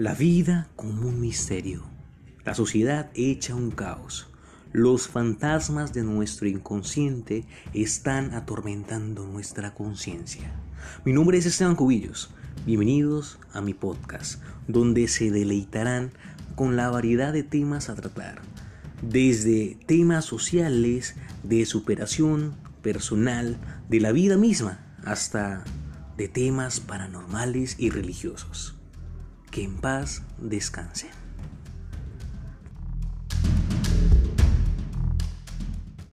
La vida como un misterio. La sociedad hecha un caos. Los fantasmas de nuestro inconsciente están atormentando nuestra conciencia. Mi nombre es Esteban Cubillos. Bienvenidos a mi podcast, donde se deleitarán con la variedad de temas a tratar, desde temas sociales, de superación personal, de la vida misma, hasta de temas paranormales y religiosos. Que en paz descansen.